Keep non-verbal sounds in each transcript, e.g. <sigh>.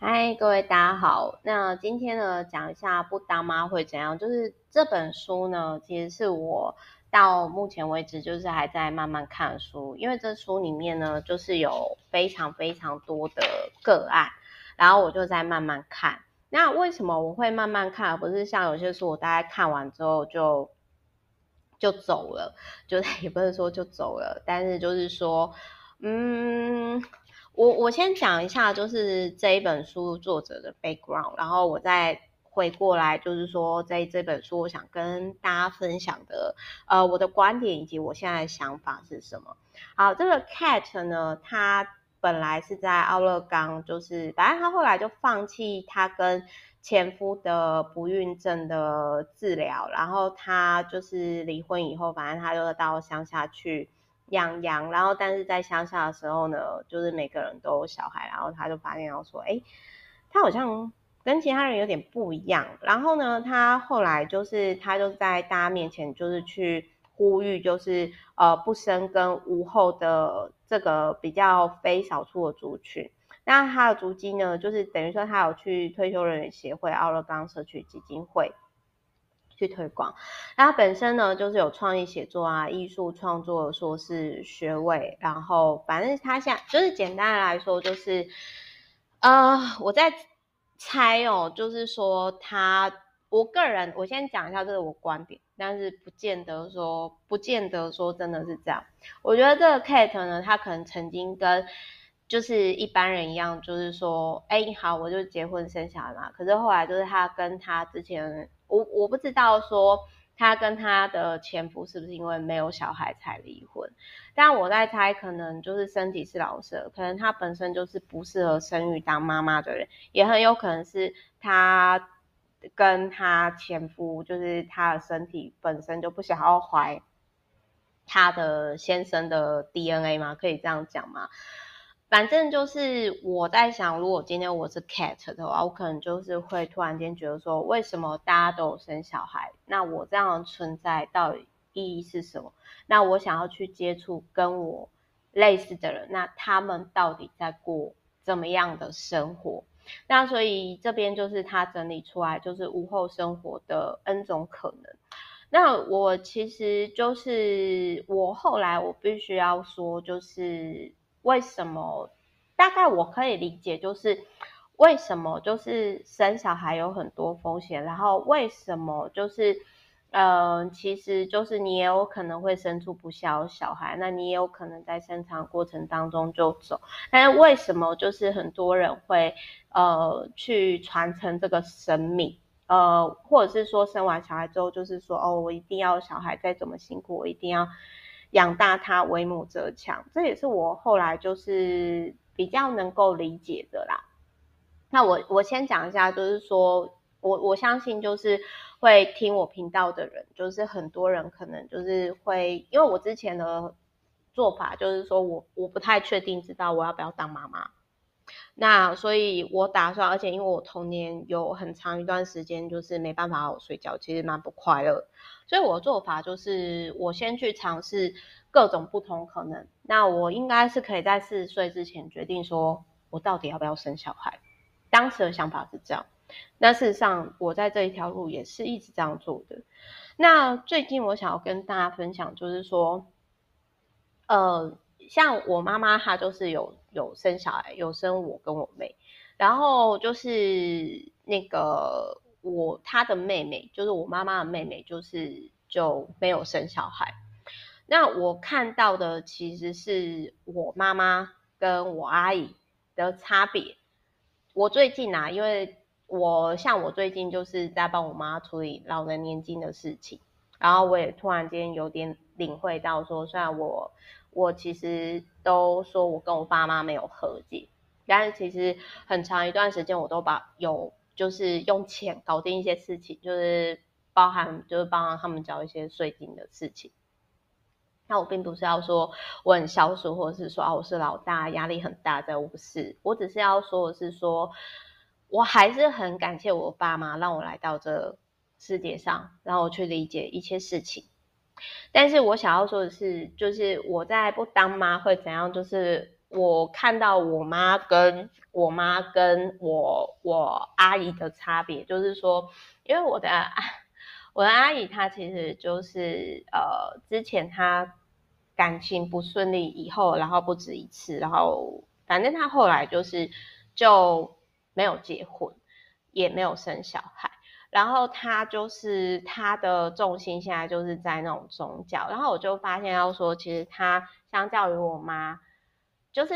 嗨，各位大家好。那今天呢，讲一下不当妈会怎样。就是这本书呢，其实是我到目前为止就是还在慢慢看书，因为这书里面呢，就是有非常非常多的个案，然后我就在慢慢看。那为什么我会慢慢看，而不是像有些书我大概看完之后就就走了？<laughs> 就也不是说就走了，但是就是说，嗯。我我先讲一下，就是这一本书作者的 background，然后我再回过来，就是说在这本书，我想跟大家分享的，呃，我的观点以及我现在的想法是什么。好，这个 Cat 呢，他本来是在奥勒冈，就是反正他后来就放弃他跟前夫的不孕症的治疗，然后他就是离婚以后，反正他就到乡下去。养羊，然后但是在乡下的时候呢，就是每个人都有小孩，然后他就发现到说，哎，他好像跟其他人有点不一样。然后呢，他后来就是他就在大家面前就是去呼吁，就是呃不生跟无后的这个比较非少数的族群。那他的足迹呢，就是等于说他有去退休人员协会、奥勒冈社区基金会。去推广，那他本身呢，就是有创意写作啊、艺术创作硕士学位，然后反正他现在就是简单来说，就是呃，我在猜哦，就是说他，我个人我先讲一下这是我观点，但是不见得说，不见得说真的是这样。我觉得这个 Kate 呢，他可能曾经跟就是一般人一样，就是说，哎，好，我就结婚生小孩嘛。可是后来就是他跟他之前。我我不知道说他跟他的前夫是不是因为没有小孩才离婚，但我在猜，可能就是身体是老舍，可能他本身就是不适合生育当妈妈的人，也很有可能是他跟他前夫就是他的身体本身就不想要怀他的先生的 DNA 吗？可以这样讲吗？反正就是我在想，如果今天我是 cat 的话，我可能就是会突然间觉得说，为什么大家都有生小孩？那我这样的存在到底意义是什么？那我想要去接触跟我类似的人，那他们到底在过怎么样的生活？那所以这边就是他整理出来，就是无后生活的 N 种可能。那我其实就是我后来我必须要说，就是。为什么？大概我可以理解，就是为什么就是生小孩有很多风险，然后为什么就是，嗯、其实就是你也有可能会生出不孝小孩，那你也有可能在生产过程当中就走。但是为什么就是很多人会呃去传承这个生命，呃，或者是说生完小孩之后就是说哦，我一定要小孩再怎么辛苦，我一定要。养大他，为母则强，这也是我后来就是比较能够理解的啦。那我我先讲一下，就是说我我相信就是会听我频道的人，就是很多人可能就是会，因为我之前的做法就是说我我不太确定知道我要不要当妈妈。那所以，我打算，而且因为我童年有很长一段时间就是没办法好睡觉，其实蛮不快乐。所以我的做法就是，我先去尝试各种不同可能。那我应该是可以在四十岁之前决定说，我到底要不要生小孩。当时的想法是这样。那事实上，我在这一条路也是一直这样做的。那最近我想要跟大家分享，就是说，呃。像我妈妈，她就是有有生小孩，有生我跟我妹，然后就是那个我她的妹妹，就是我妈妈的妹妹，就是就没有生小孩。那我看到的其实是我妈妈跟我阿姨的差别。我最近啊，因为我像我最近就是在帮我妈处理老人年金的事情，然后我也突然间有点领会到说，虽然我。我其实都说我跟我爸妈没有和解，但是其实很长一段时间我都把有就是用钱搞定一些事情，就是包含就是帮他们交一些税金的事情。那我并不是要说我很孝顺，或者是说啊我是老大压力很大在，我不是，我只是要说的是说，我还是很感谢我爸妈让我来到这世界上，让我去理解一切事情。但是我想要说的是，就是我在不当妈会怎样？就是我看到我妈跟我妈跟我我阿姨的差别，就是说，因为我的 <laughs> 我的阿姨她其实就是呃之前她感情不顺利以后，然后不止一次，然后反正她后来就是就没有结婚，也没有生小孩。然后他就是他的重心现在就是在那种宗教，然后我就发现到说，其实他相较于我妈，就是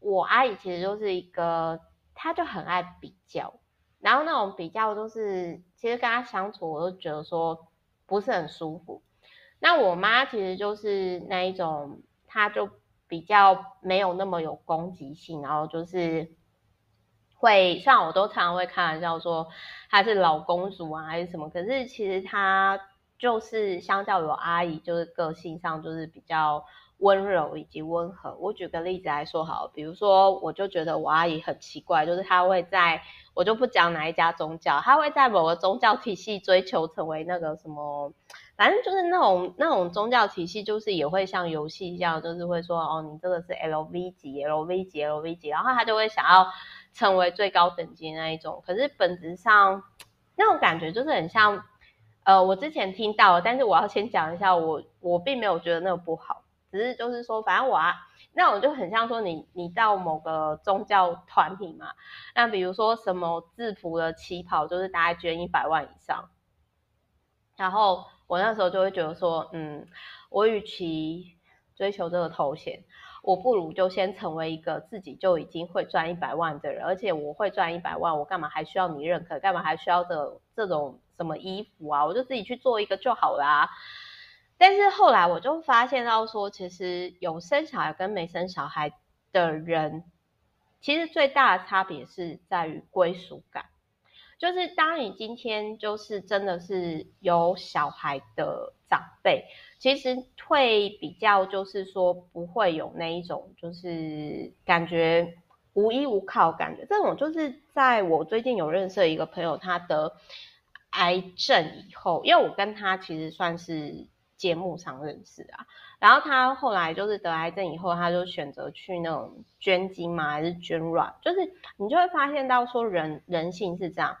我阿姨其实就是一个，他就很爱比较，然后那种比较就是其实跟他相处，我都觉得说不是很舒服。那我妈其实就是那一种，她就比较没有那么有攻击性，然后就是。会，像我都常常会开玩笑说她是老公主啊，还是什么？可是其实她就是相较于我阿姨，就是个性上就是比较温柔以及温和。我举个例子来说好，比如说我就觉得我阿姨很奇怪，就是她会在，我就不讲哪一家宗教，她会在某个宗教体系追求成为那个什么，反正就是那种那种宗教体系，就是也会像游戏一样，就是会说哦，你这个是 LV 级，LV 级，LV 级，然后她就会想要。成为最高等级那一种，可是本质上 <tsk> 那种感觉就是很像，呃，我之前听到，但是我要先讲一下，我我并没有觉得那个不好，只是就是说，反正我啊，那我就很像说你你到某个宗教团体嘛，那比如说什么制服的旗袍，就是大概捐一百万以上，然后我那时候就会觉得说，嗯，我与其追求这个头衔。我不如就先成为一个自己就已经会赚一百万的人，而且我会赚一百万，我干嘛还需要你认可？干嘛还需要这这种什么衣服啊？我就自己去做一个就好啦。但是后来我就发现到说，其实有生小孩跟没生小孩的人，其实最大的差别是在于归属感。就是当你今天就是真的是有小孩的长辈，其实会比较就是说不会有那一种就是感觉无依无靠感觉。这种就是在我最近有认识一个朋友，他得癌症以后，因为我跟他其实算是节目上认识啊。然后他后来就是得癌症以后，他就选择去那种捐精嘛，还是捐卵？就是你就会发现到说人人性是这样，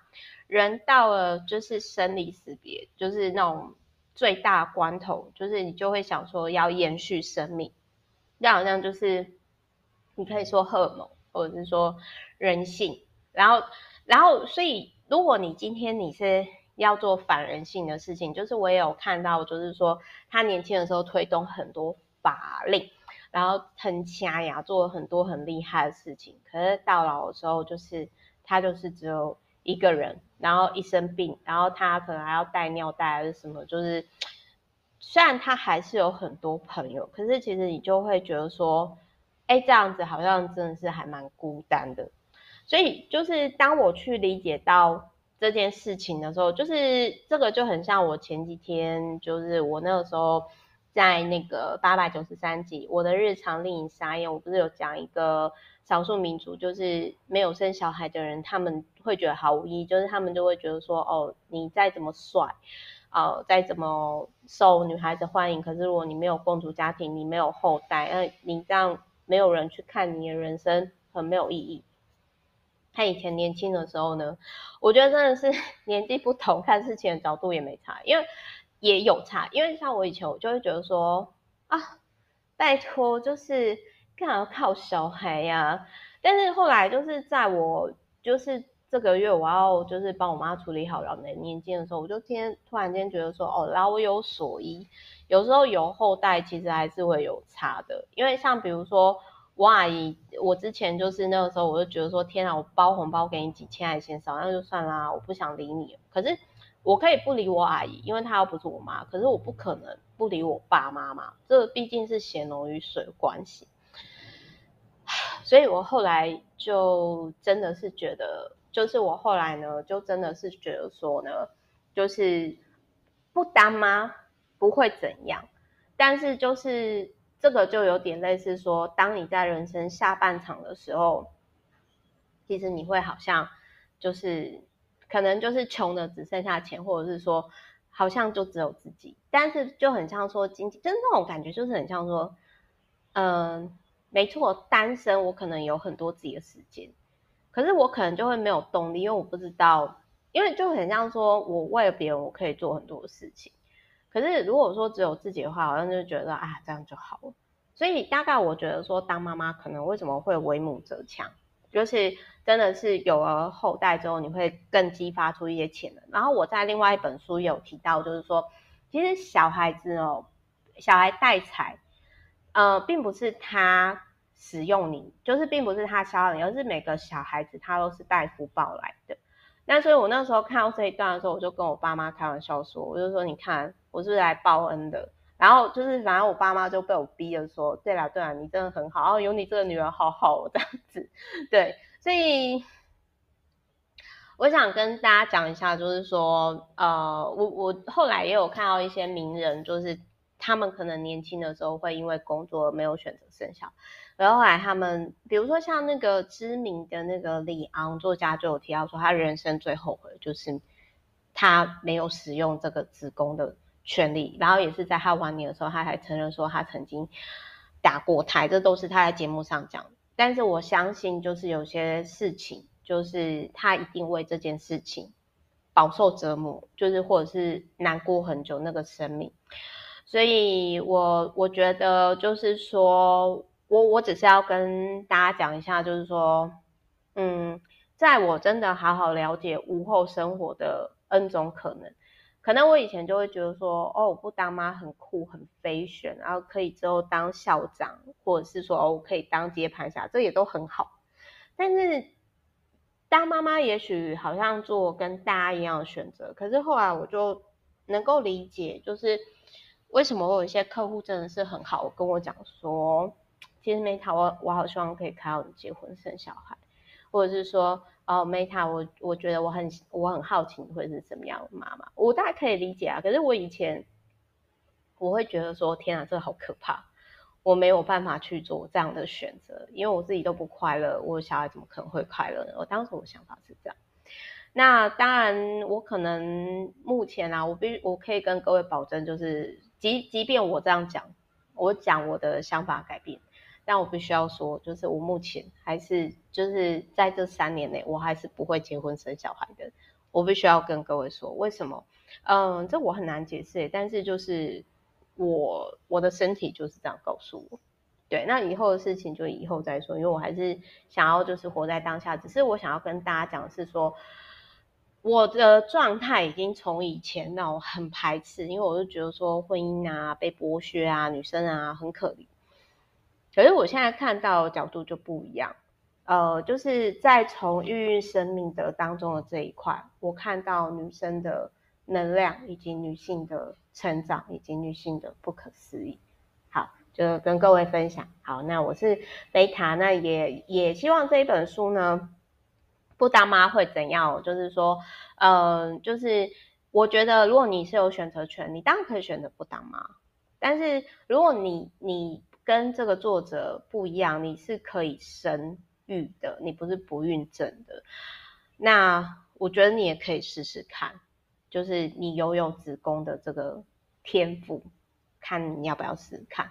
人到了就是生离死别，就是那种最大关头，就是你就会想说要延续生命，就好像就是你可以说荷尔蒙，或者是说人性。然后，然后，所以如果你今天你是。要做反人性的事情，就是我也有看到，就是说他年轻的时候推动很多法令，然后很掐牙，做了很多很厉害的事情。可是到老的时候，就是他就是只有一个人，然后一生病，然后他可能还要带尿袋还是什么，就是虽然他还是有很多朋友，可是其实你就会觉得说，哎，这样子好像真的是还蛮孤单的。所以就是当我去理解到。这件事情的时候，就是这个就很像我前几天，就是我那个时候在那个八百九十三集我的日常令你傻眼，我不是有讲一个少数民族，就是没有生小孩的人，他们会觉得毫无意义，就是他们就会觉得说，哦，你再怎么帅，呃，再怎么受女孩子欢迎，可是如果你没有共组家庭，你没有后代，那你这样没有人去看你的人生，很没有意义。他以前年轻的时候呢，我觉得真的是 <laughs> 年纪不同，看事情的角度也没差，因为也有差。因为像我以前，我就会觉得说啊，拜托，就是干嘛要靠小孩呀、但是后来就是在我就是这个月我要就是帮我妈处理好老年年金的时候，我就天突然间觉得说哦，老有所依，有时候有后代其实还是会有差的，因为像比如说。我阿姨，我之前就是那个时候，我就觉得说，天啊，我包红包给你几千还嫌少，那就算啦，我不想理你。可是我可以不理我阿姨，因为她又不是我妈。可是我不可能不理我爸妈嘛，这毕竟是血浓于水关系。所以我后来就真的是觉得，就是我后来呢，就真的是觉得说呢，就是不当妈不会怎样，但是就是。这个就有点类似说，当你在人生下半场的时候，其实你会好像就是可能就是穷的只剩下钱，或者是说好像就只有自己，但是就很像说经济，就是那种感觉，就是很像说，嗯、呃，没错，单身我可能有很多自己的时间，可是我可能就会没有动力，因为我不知道，因为就很像说我为了别人，我可以做很多的事情，可是如果说只有自己的话，好像就觉得啊这样就好了。所以大概我觉得说当妈妈可能为什么会为母则强，就是真的是有了后代之后，你会更激发出一些潜能。然后我在另外一本书有提到，就是说其实小孩子哦，小孩带财。呃，并不是他使用你，就是并不是他消耗你，而是每个小孩子他都是带福报来的。那所以我那时候看到这一段的时候，我就跟我爸妈开玩笑说，我就说你看我是不是来报恩的？然后就是反正我爸妈就被我逼着说，对啦对啦，你真的很好哦，有你这个女儿好好哦这样子。<laughs> 对，所以我想跟大家讲一下，就是说，呃，我我后来也有看到一些名人，就是。他们可能年轻的时候会因为工作没有选择生小孩，然后后来他们，比如说像那个知名的那个李昂作家就有提到说，他人生最后悔就是他没有使用这个子宫的权利，然后也是在他晚年的时候，他还承认说他曾经打过胎，这都是他在节目上讲的。但是我相信，就是有些事情，就是他一定为这件事情饱受折磨，就是或者是难过很久那个生命。所以我，我觉得就是说，我我只是要跟大家讲一下，就是说，嗯，在我真的好好了解无后生活的 N 种可能，可能我以前就会觉得说，哦，我不当妈很酷很 fashion，，然后可以之后当校长，或者是说，哦，我可以当接盘侠，这也都很好。但是，当妈妈也许好像做跟大家一样的选择，可是后来我就能够理解，就是。为什么我有一些客户真的是很好，跟我讲说，其实 Meta 我我好希望可以看到你结婚生小孩，或者是说哦 Meta 我我觉得我很我很好奇你会是什么样的妈妈，我大概可以理解啊。可是我以前我会觉得说天啊，这好可怕，我没有办法去做这样的选择，因为我自己都不快乐，我小孩怎么可能会快乐呢？我当时我的想法是这样。那当然，我可能目前啊，我必须我可以跟各位保证，就是。即即便我这样讲，我讲我的想法改变，但我必须要说，就是我目前还是就是在这三年内，我还是不会结婚生小孩的。我必须要跟各位说，为什么？嗯，这我很难解释，但是就是我我的身体就是这样告诉我。对，那以后的事情就以后再说，因为我还是想要就是活在当下。只是我想要跟大家讲是说。我的状态已经从以前那种很排斥，因为我就觉得说婚姻啊被剥削啊，女生啊很可怜。可是我现在看到的角度就不一样，呃，就是在从孕育生命的当中的这一块，我看到女生的能量以及女性的成长以及女性的不可思议。好，就跟各位分享。好，那我是贝塔，那也也希望这一本书呢。不当妈会怎样？就是说，嗯、呃，就是我觉得，如果你是有选择权，你当然可以选择不当妈。但是，如果你你跟这个作者不一样，你是可以生育的，你不是不孕症的，那我觉得你也可以试试看，就是你拥有子宫的这个天赋，看你要不要试试看，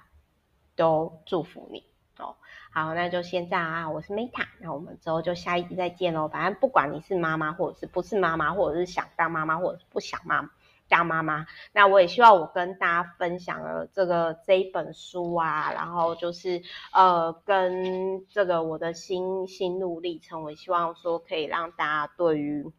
都祝福你。哦，好，那就先这样啊！我是 Meta，那我们之后就下一集再见喽。反正不管你是妈妈，或者是不是妈妈，或者是想当妈妈，或者是不想妈当妈妈，那我也希望我跟大家分享了这个这一本书啊，然后就是呃，跟这个我的心心路历程，我希望说可以让大家对于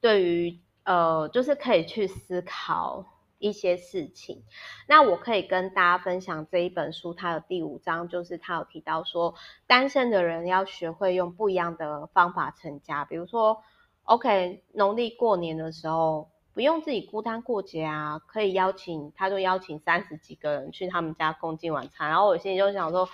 对于呃，就是可以去思考。一些事情，那我可以跟大家分享这一本书，它的第五章就是它有提到说，单身的人要学会用不一样的方法成家，比如说，OK，农历过年的时候不用自己孤单过节啊，可以邀请，他就邀请三十几个人去他们家共进晚餐，然后我心里就想说，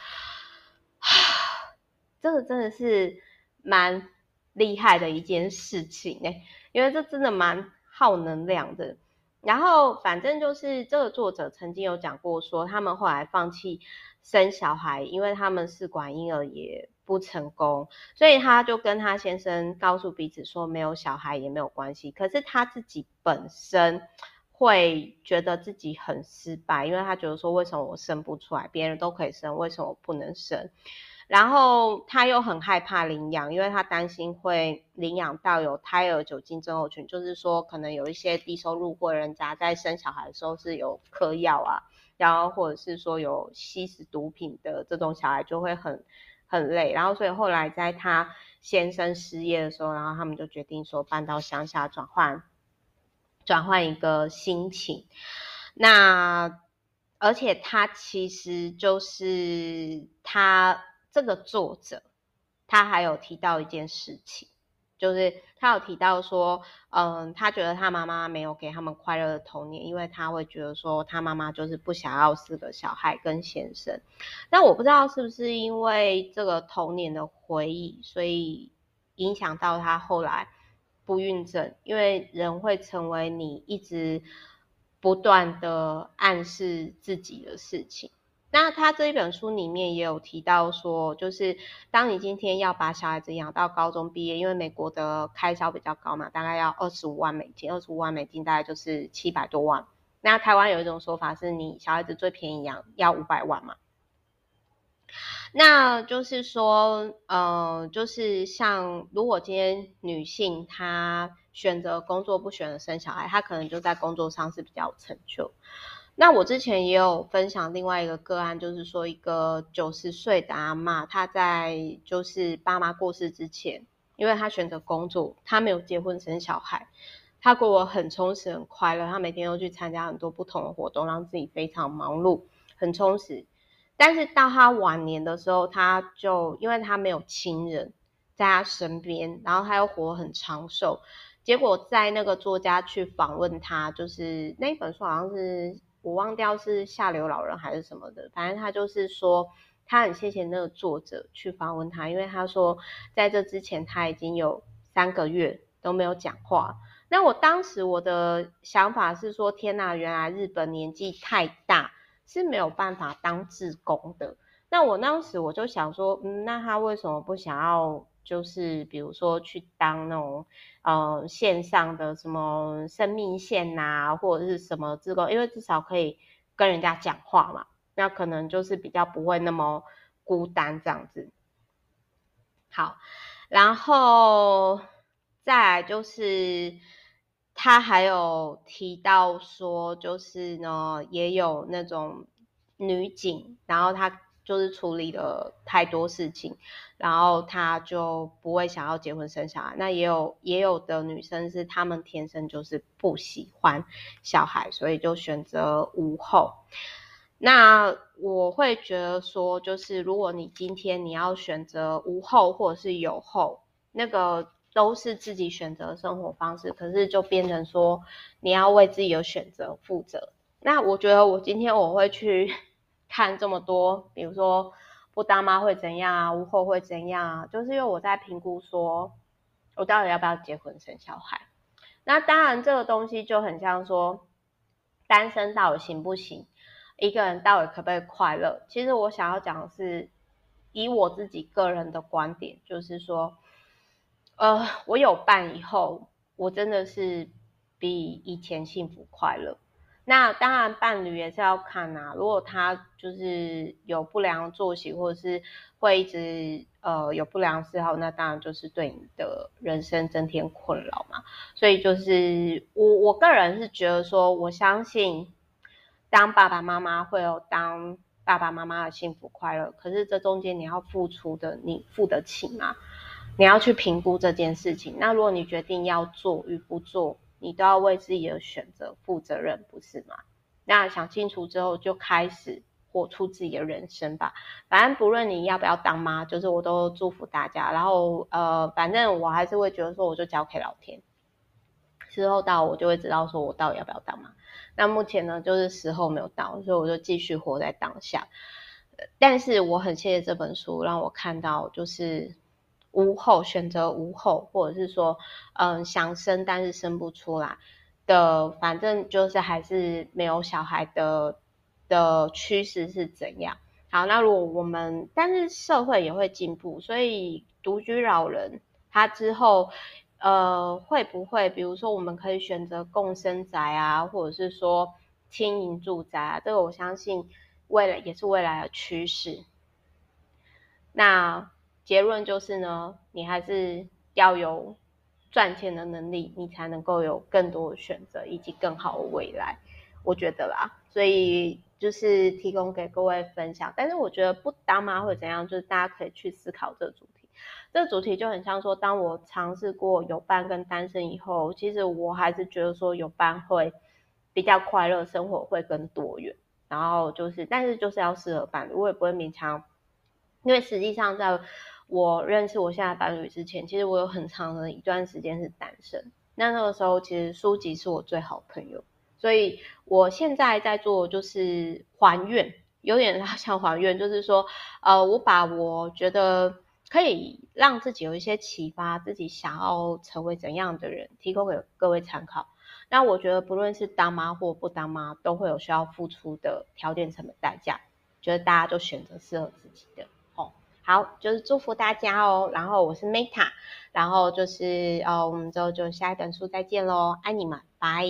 <sighs> 这个真的是蛮厉害的一件事情哎，因为这真的蛮耗能量的。然后，反正就是这个作者曾经有讲过，说他们后来放弃生小孩，因为他们试管婴儿也不成功，所以他就跟他先生告诉彼此说，没有小孩也没有关系。可是他自己本身会觉得自己很失败，因为他觉得说，为什么我生不出来，别人都可以生，为什么我不能生？然后他又很害怕领养，因为他担心会领养到有胎儿酒精症候群，就是说可能有一些低收入或人家在生小孩的时候是有嗑药啊，然后或者是说有吸食毒品的这种小孩就会很很累。然后所以后来在他先生失业的时候，然后他们就决定说搬到乡下转换。转换一个心情，那而且他其实就是他这个作者，他还有提到一件事情，就是他有提到说，嗯，他觉得他妈妈没有给他们快乐的童年，因为他会觉得说他妈妈就是不想要四个小孩跟先生。但我不知道是不是因为这个童年的回忆，所以影响到他后来。不孕症，因为人会成为你一直不断的暗示自己的事情。那他这一本书里面也有提到说，就是当你今天要把小孩子养到高中毕业，因为美国的开销比较高嘛，大概要二十五万美金，二十五万美金大概就是七百多万。那台湾有一种说法是，你小孩子最便宜养要五百万嘛。那就是说，呃，就是像如果今天女性她选择工作不选择生小孩，她可能就在工作上是比较有成就。那我之前也有分享另外一个个案，就是说一个九十岁的阿嬷，她在就是爸妈过世之前，因为她选择工作，她没有结婚生小孩，她过得很充实很快乐，她每天都去参加很多不同的活动，让自己非常忙碌，很充实。但是到她晚年的时候，她就因为她没有亲人在她身边，然后她又活很长寿。结果在那个作家去访问他，就是那一本书好像是我忘掉是下流老人还是什么的，反正他就是说他很谢谢那个作者去访问他，因为他说在这之前他已经有三个月都没有讲话。那我当时我的想法是说，天哪，原来日本年纪太大。是没有办法当志工的。那我当时我就想说，嗯，那他为什么不想要，就是比如说去当那种，呃，线上的什么生命线呐、啊，或者是什么志工？因为至少可以跟人家讲话嘛，那可能就是比较不会那么孤单这样子。好，然后再来就是。他还有提到说，就是呢，也有那种女警，然后她就是处理了太多事情，然后他就不会想要结婚生小孩。那也有也有的女生是她们天生就是不喜欢小孩，所以就选择无后。那我会觉得说，就是如果你今天你要选择无后或者是有后，那个。都是自己选择生活方式，可是就变成说你要为自己的选择负责。那我觉得我今天我会去看这么多，比如说不当妈会怎样啊，无后会怎样啊，就是因为我在评估说我到底要不要结婚生小孩。那当然这个东西就很像说单身到底行不行，一个人到底可不可以快乐？其实我想要讲的是以我自己个人的观点，就是说。呃，我有伴以后，我真的是比以前幸福快乐。那当然，伴侣也是要看啊。如果他就是有不良作息，或者是会一直呃有不良嗜好，那当然就是对你的人生增添困扰嘛。所以就是我我个人是觉得说，我相信当爸爸妈妈会有当爸爸妈妈的幸福快乐，可是这中间你要付出的，你付得起吗？你要去评估这件事情。那如果你决定要做与不做，你都要为自己的选择负责任，不是吗？那想清楚之后，就开始活出自己的人生吧。反正不论你要不要当妈，就是我都祝福大家。然后呃，反正我还是会觉得说，我就交给老天，时候到我就会知道说我到底要不要当妈。那目前呢，就是时候没有到，所以我就继续活在当下。但是我很谢谢这本书，让我看到就是。无后选择无后，或者是说，嗯，想生但是生不出来的，反正就是还是没有小孩的的趋势是怎样？好，那如果我们，但是社会也会进步，所以独居老人他之后呃，会不会，比如说我们可以选择共生宅啊，或者是说轻盈住宅啊，这个我相信未来也是未来的趋势。那结论就是呢，你还是要有赚钱的能力，你才能够有更多的选择以及更好的未来，我觉得啦。所以就是提供给各位分享，但是我觉得不当妈会怎样，就是大家可以去思考这个主题。这个主题就很像说，当我尝试过有伴跟单身以后，其实我还是觉得说有伴会比较快乐，生活会更多元。然后就是，但是就是要适合伴侣，我也不会勉强。因为实际上，在我认识我现在伴侣之前，其实我有很长的一段时间是单身。那那个时候，其实书籍是我最好朋友。所以我现在在做就是还愿，有点 <laughs> 像还愿，就是说，呃，我把我觉得可以让自己有一些启发，自己想要成为怎样的人，提供给各位参考。那我觉得不论是当妈或不当妈，都会有需要付出的条件、成本、代价。觉得大家都选择适合自己的。好，就是祝福大家哦。然后我是 Meta，然后就是呃，我们之后就下一本书再见喽，爱你们，拜。